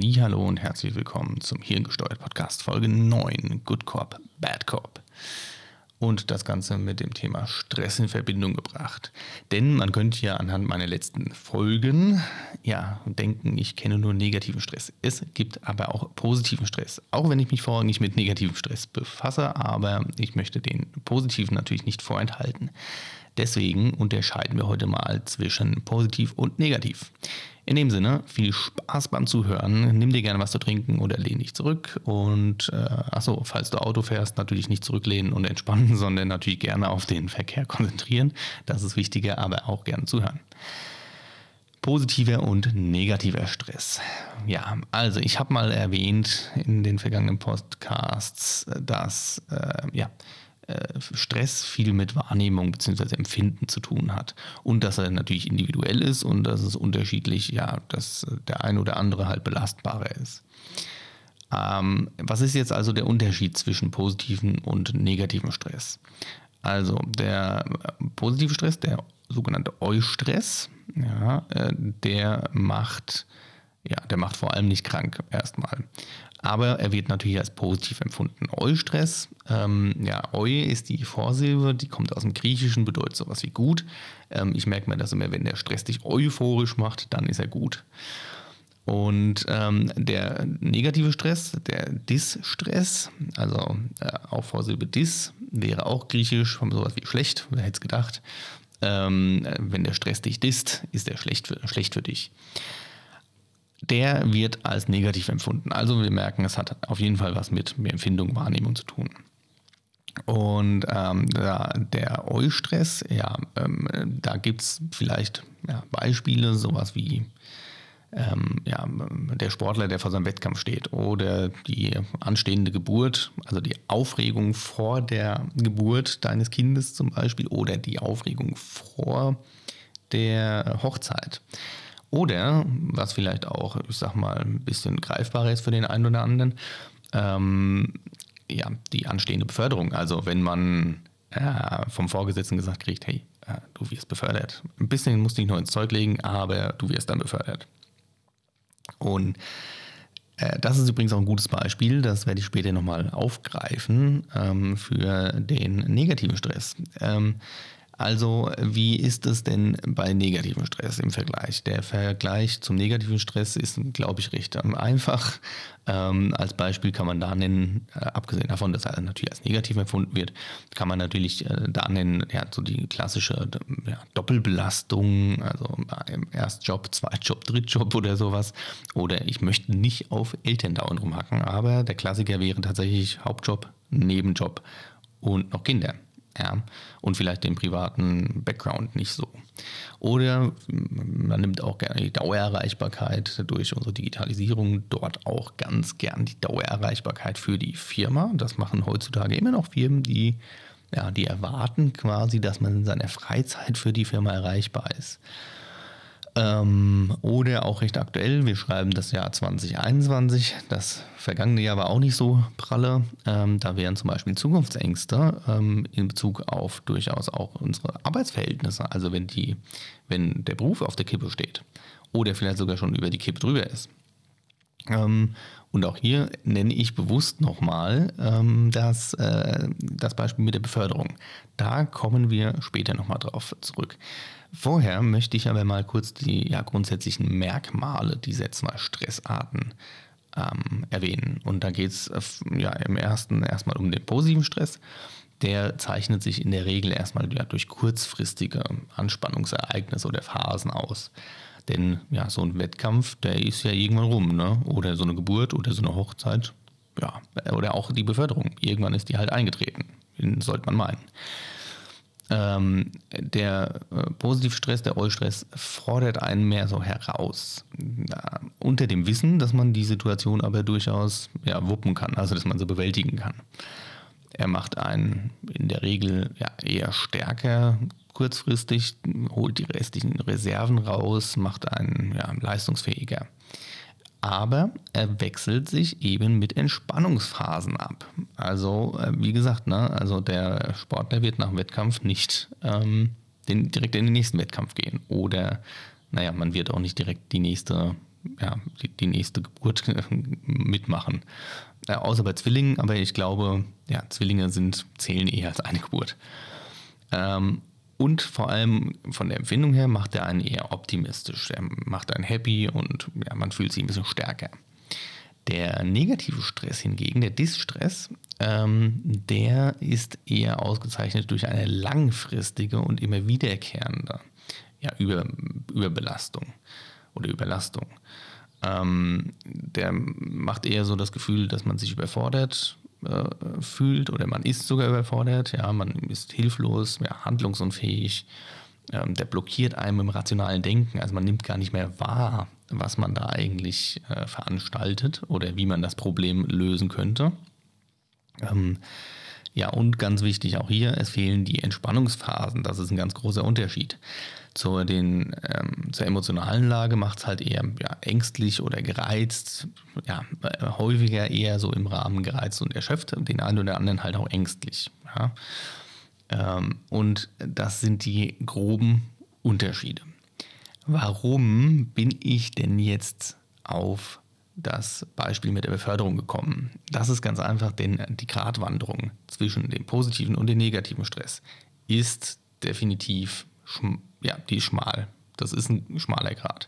Hallo und herzlich willkommen zum Hirngesteuert Podcast Folge 9 Good Corp, Bad Corp. Und das Ganze mit dem Thema Stress in Verbindung gebracht. Denn man könnte ja anhand meiner letzten Folgen ja denken, ich kenne nur negativen Stress. Es gibt aber auch positiven Stress. Auch wenn ich mich vorher nicht mit negativem Stress befasse, aber ich möchte den positiven natürlich nicht vorenthalten. Deswegen unterscheiden wir heute mal zwischen positiv und negativ. In dem Sinne, viel Spaß beim Zuhören. Nimm dir gerne was zu trinken oder lehn dich zurück. Und äh, achso, falls du Auto fährst, natürlich nicht zurücklehnen und entspannen, sondern natürlich gerne auf den Verkehr konzentrieren. Das ist wichtiger, aber auch gerne zuhören. Positiver und negativer Stress. Ja, also ich habe mal erwähnt in den vergangenen Podcasts, dass äh, ja, Stress viel mit Wahrnehmung bzw. Empfinden zu tun hat. Und dass er natürlich individuell ist und dass es unterschiedlich, ja, dass der eine oder andere halt belastbarer ist. Ähm, was ist jetzt also der Unterschied zwischen positiven und negativen Stress? Also der positive Stress, der sogenannte Eustress, ja, äh, der macht ja, der macht vor allem nicht krank erstmal. Aber er wird natürlich als positiv empfunden. Eustress, ähm, ja, Eu ist die Vorsilbe, die kommt aus dem Griechischen, bedeutet sowas wie gut. Ähm, ich merke mir das immer, wenn der Stress dich euphorisch macht, dann ist er gut. Und ähm, der negative Stress, der Dis-Stress, also äh, auch Vorsilbe Dis, wäre auch griechisch, von sowas wie schlecht, wer hätte es gedacht. Ähm, wenn der Stress dich disst, ist er schlecht für, schlecht für dich der wird als negativ empfunden. Also wir merken, es hat auf jeden Fall was mit Empfindung, Wahrnehmung zu tun. Und ähm, der Eustress, ja, ähm, da gibt es vielleicht ja, Beispiele, sowas wie ähm, ja, der Sportler, der vor seinem Wettkampf steht, oder die anstehende Geburt, also die Aufregung vor der Geburt deines Kindes zum Beispiel, oder die Aufregung vor der Hochzeit. Oder, was vielleicht auch, ich sag mal, ein bisschen greifbarer ist für den einen oder anderen, ähm, ja, die anstehende Beförderung. Also wenn man äh, vom Vorgesetzten gesagt kriegt, hey, äh, du wirst befördert. Ein bisschen musst du dich noch ins Zeug legen, aber du wirst dann befördert. Und äh, das ist übrigens auch ein gutes Beispiel, das werde ich später nochmal aufgreifen ähm, für den negativen Stress. Ähm, also wie ist es denn bei negativem Stress im Vergleich? Der Vergleich zum negativen Stress ist, glaube ich, recht einfach. Ähm, als Beispiel kann man da nennen, äh, abgesehen davon, dass er natürlich als negativ empfunden wird, kann man natürlich äh, da nennen, ja, so die klassische ja, Doppelbelastung, also im Erstjob, Zweitjob, Drittjob oder sowas. Oder ich möchte nicht auf Elterndauern rumhacken, aber der Klassiker wäre tatsächlich Hauptjob, Nebenjob und noch Kinder ja, und vielleicht den privaten Background nicht so. Oder man nimmt auch gerne die Dauererreichbarkeit durch unsere Digitalisierung, dort auch ganz gern die Dauererreichbarkeit für die Firma. Das machen heutzutage immer noch Firmen, die, ja, die erwarten quasi, dass man in seiner Freizeit für die Firma erreichbar ist. Ähm, oder auch recht aktuell, wir schreiben das Jahr 2021. Das vergangene Jahr war auch nicht so pralle. Ähm, da wären zum Beispiel Zukunftsängste ähm, in Bezug auf durchaus auch unsere Arbeitsverhältnisse. Also wenn, die, wenn der Beruf auf der Kippe steht oder vielleicht sogar schon über die Kippe drüber ist. Ähm, und auch hier nenne ich bewusst nochmal ähm, das, äh, das Beispiel mit der Beförderung. Da kommen wir später nochmal drauf zurück. Vorher möchte ich aber mal kurz die ja, grundsätzlichen Merkmale dieser zwei Stressarten ähm, erwähnen. Und da geht es äh, ja, im ersten erstmal um den positiven Stress. Der zeichnet sich in der Regel erstmal ja, durch kurzfristige Anspannungsereignisse oder Phasen aus. Denn ja, so ein Wettkampf, der ist ja irgendwann rum, ne? Oder so eine Geburt oder so eine Hochzeit. Ja, oder auch die Beförderung. Irgendwann ist die halt eingetreten. Sollte man meinen. Ähm, der äh, Positivstress, der Eustress fordert einen mehr so heraus. Äh, unter dem Wissen, dass man die Situation aber durchaus ja, wuppen kann, also dass man sie bewältigen kann. Er macht einen in der Regel ja, eher stärker kurzfristig, holt die restlichen Reserven raus, macht einen ja, leistungsfähiger aber er wechselt sich eben mit Entspannungsphasen ab. Also, äh, wie gesagt, ne, also der Sportler wird nach dem Wettkampf nicht ähm, den, direkt in den nächsten Wettkampf gehen. Oder, naja, man wird auch nicht direkt die nächste ja, die, die nächste Geburt mitmachen. Äh, außer bei Zwillingen, aber ich glaube, ja, Zwillinge sind, zählen eher als eine Geburt. Ähm, und vor allem von der Empfindung her macht er einen eher optimistisch. Er macht einen happy und ja, man fühlt sich ein bisschen stärker. Der negative Stress hingegen, der Distress, ähm, der ist eher ausgezeichnet durch eine langfristige und immer wiederkehrende ja, Über, Überbelastung oder Überlastung. Ähm, der macht eher so das Gefühl, dass man sich überfordert äh, fühlt oder man ist sogar überfordert, ja, man ist hilflos, ja, handlungsunfähig, ähm, der blockiert einem im rationalen Denken, also man nimmt gar nicht mehr wahr, was man da eigentlich äh, veranstaltet oder wie man das Problem lösen könnte. Ähm, ja, und ganz wichtig auch hier, es fehlen die Entspannungsphasen. Das ist ein ganz großer Unterschied. Zur, den, ähm, zur emotionalen Lage macht es halt eher ja, ängstlich oder gereizt, ja, äh, häufiger eher so im Rahmen gereizt und erschöpft, den einen oder anderen halt auch ängstlich. Ja. Ähm, und das sind die groben Unterschiede. Warum bin ich denn jetzt auf das Beispiel mit der Beförderung gekommen? Das ist ganz einfach, denn die Gratwanderung zwischen dem positiven und dem negativen Stress ist definitiv ja, die ist schmal. Das ist ein schmaler Grad.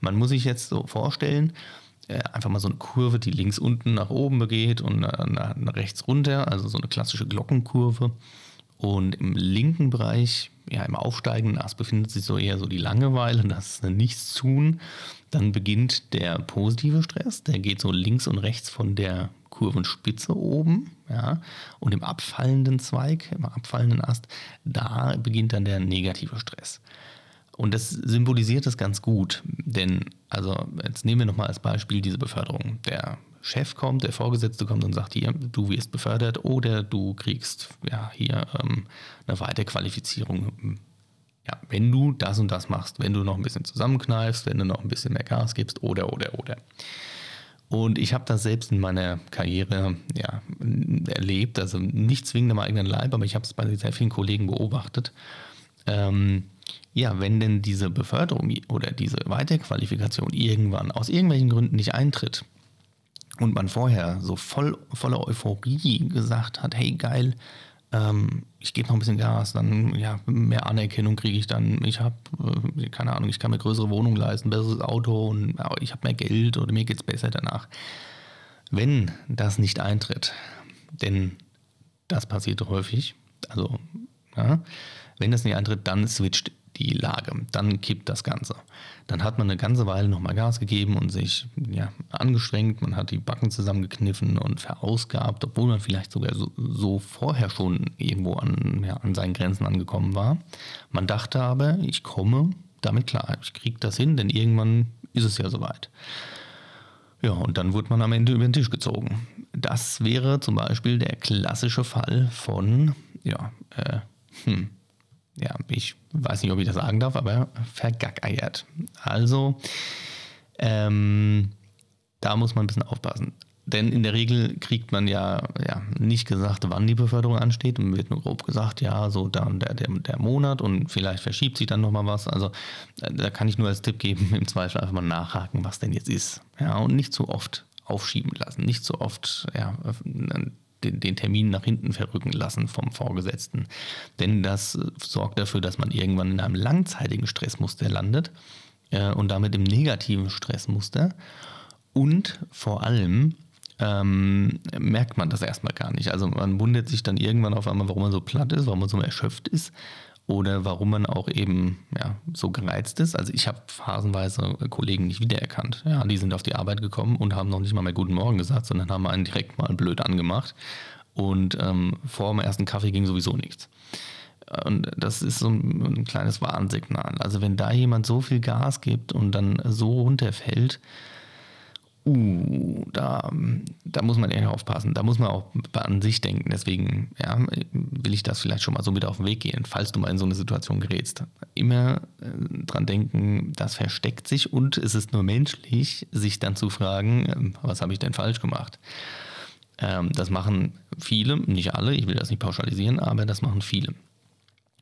Man muss sich jetzt so vorstellen, äh, einfach mal so eine Kurve, die links unten nach oben begeht und rechts runter, also so eine klassische Glockenkurve. Und im linken Bereich, ja, im aufsteigenden Ast befindet sich so eher so die Langeweile, das Nichtstun. Dann beginnt der positive Stress, der geht so links und rechts von der Kurvenspitze oben, ja, und im abfallenden Zweig, im abfallenden Ast, da beginnt dann der negative Stress. Und das symbolisiert das ganz gut, denn, also jetzt nehmen wir nochmal als Beispiel diese Beförderung. Der Chef kommt, der Vorgesetzte kommt und sagt hier, du wirst befördert oder du kriegst ja hier ähm, eine Weiterqualifizierung. Ja, wenn du das und das machst, wenn du noch ein bisschen zusammenkneifst, wenn du noch ein bisschen mehr Gas gibst oder oder oder. Und ich habe das selbst in meiner Karriere ja, erlebt, also nicht zwingend am eigenen Leib, aber ich habe es bei sehr vielen Kollegen beobachtet. Ähm, ja, wenn denn diese Beförderung oder diese Weiterqualifikation irgendwann aus irgendwelchen Gründen nicht eintritt und man vorher so voll, voller Euphorie gesagt hat, hey geil, ähm, ich gebe noch ein bisschen Gas, dann ja, mehr Anerkennung kriege ich dann. Ich habe, äh, keine Ahnung, ich kann mir größere Wohnung leisten, besseres Auto und ja, ich habe mehr Geld oder mir geht es besser danach. Wenn das nicht eintritt, denn das passiert häufig, also ja, wenn das nicht eintritt, dann switcht die Lage. Dann kippt das Ganze. Dann hat man eine ganze Weile nochmal Gas gegeben und sich ja, angestrengt. Man hat die Backen zusammengekniffen und verausgabt, obwohl man vielleicht sogar so, so vorher schon irgendwo an, ja, an seinen Grenzen angekommen war. Man dachte aber, ich komme damit klar. Ich kriege das hin, denn irgendwann ist es ja soweit. Ja, und dann wurde man am Ende über den Tisch gezogen. Das wäre zum Beispiel der klassische Fall von, ja, äh, hm, ja, ich weiß nicht, ob ich das sagen darf, aber vergackeiert. Also, ähm, da muss man ein bisschen aufpassen. Denn in der Regel kriegt man ja, ja nicht gesagt, wann die Beförderung ansteht. Und wird nur grob gesagt, ja, so dann der, der, der Monat und vielleicht verschiebt sich dann nochmal was. Also da kann ich nur als Tipp geben, im Zweifel einfach mal nachhaken, was denn jetzt ist. Ja, und nicht zu oft aufschieben lassen, nicht zu oft ja, den, den, Termin nach hinten verrücken lassen vom Vorgesetzten. Denn das sorgt dafür, dass man irgendwann in einem langzeitigen Stressmuster landet äh, und damit im negativen Stressmuster. Und vor allem ähm, merkt man das erstmal gar nicht. Also man wundert sich dann irgendwann auf einmal, warum man so platt ist, warum man so erschöpft ist oder warum man auch eben ja, so gereizt ist. Also ich habe phasenweise Kollegen nicht wiedererkannt. Ja, die sind auf die Arbeit gekommen und haben noch nicht mal mehr Guten Morgen gesagt, sondern haben einen direkt mal blöd angemacht. Und ähm, vor dem ersten Kaffee ging sowieso nichts. Und das ist so ein, ein kleines Warnsignal. Also wenn da jemand so viel Gas gibt und dann so runterfällt, uh, da, da muss man eher aufpassen. Da muss man auch an sich denken. Deswegen ja, will ich das vielleicht schon mal so mit auf den Weg gehen, falls du mal in so eine Situation gerätst. Immer äh, dran denken, das versteckt sich und es ist nur menschlich, sich dann zu fragen, äh, was habe ich denn falsch gemacht? Ähm, das machen viele, nicht alle, ich will das nicht pauschalisieren, aber das machen viele.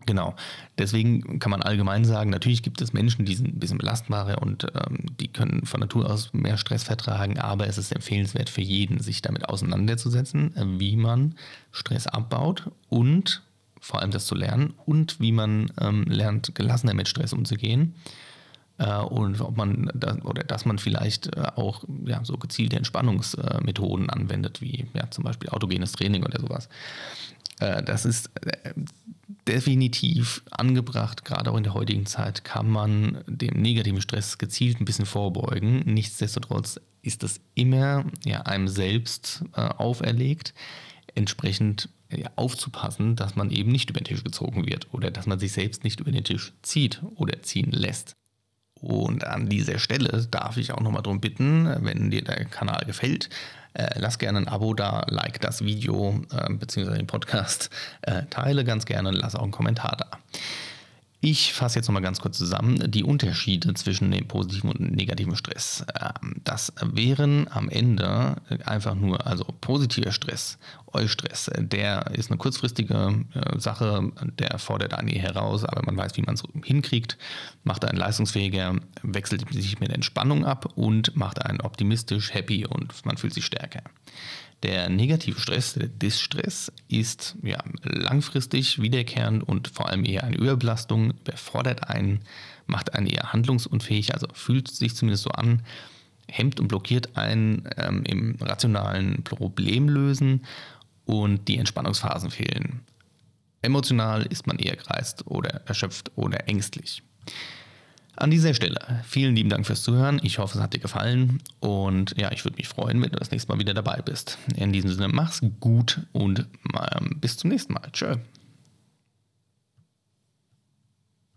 Genau. Deswegen kann man allgemein sagen, natürlich gibt es Menschen, die sind ein bisschen belastbarer und ähm, die können von Natur aus mehr Stress vertragen, aber es ist empfehlenswert für jeden, sich damit auseinanderzusetzen, äh, wie man Stress abbaut und vor allem das zu lernen und wie man ähm, lernt, gelassener mit Stress umzugehen. Äh, und ob man oder dass man vielleicht äh, auch ja, so gezielte Entspannungsmethoden anwendet, wie ja, zum Beispiel autogenes Training oder sowas. Äh, das ist definitiv angebracht, gerade auch in der heutigen Zeit kann man dem negativen Stress gezielt ein bisschen vorbeugen. Nichtsdestotrotz ist das immer ja, einem selbst äh, auferlegt, entsprechend ja, aufzupassen, dass man eben nicht über den Tisch gezogen wird oder dass man sich selbst nicht über den Tisch zieht oder ziehen lässt. Und an dieser Stelle darf ich auch nochmal darum bitten, wenn dir der Kanal gefällt, äh, lass gerne ein Abo da, like das Video äh, bzw. den Podcast, äh, teile ganz gerne, lass auch einen Kommentar da. Ich fasse jetzt nochmal ganz kurz zusammen die Unterschiede zwischen dem positiven und negativen Stress. Ähm, das wären am Ende einfach nur, also positiver Stress, Eustress, der ist eine kurzfristige äh, Sache, der fordert einen heraus, aber man weiß, wie man es hinkriegt, macht einen leistungsfähiger, wechselt sich mit Entspannung ab und macht einen optimistisch, happy und man fühlt sich stärker. Der negative Stress, der Distress, ist ja, langfristig wiederkehrend und vor allem eher eine Überbelastung, befordert einen, macht einen eher handlungsunfähig, also fühlt sich zumindest so an, hemmt und blockiert einen ähm, im rationalen Problemlösen und die Entspannungsphasen fehlen. Emotional ist man eher kreist oder erschöpft oder ängstlich. An dieser Stelle vielen lieben Dank fürs Zuhören. Ich hoffe, es hat dir gefallen und ja, ich würde mich freuen, wenn du das nächste Mal wieder dabei bist. In diesem Sinne, mach's gut und ähm, bis zum nächsten Mal. Tschö.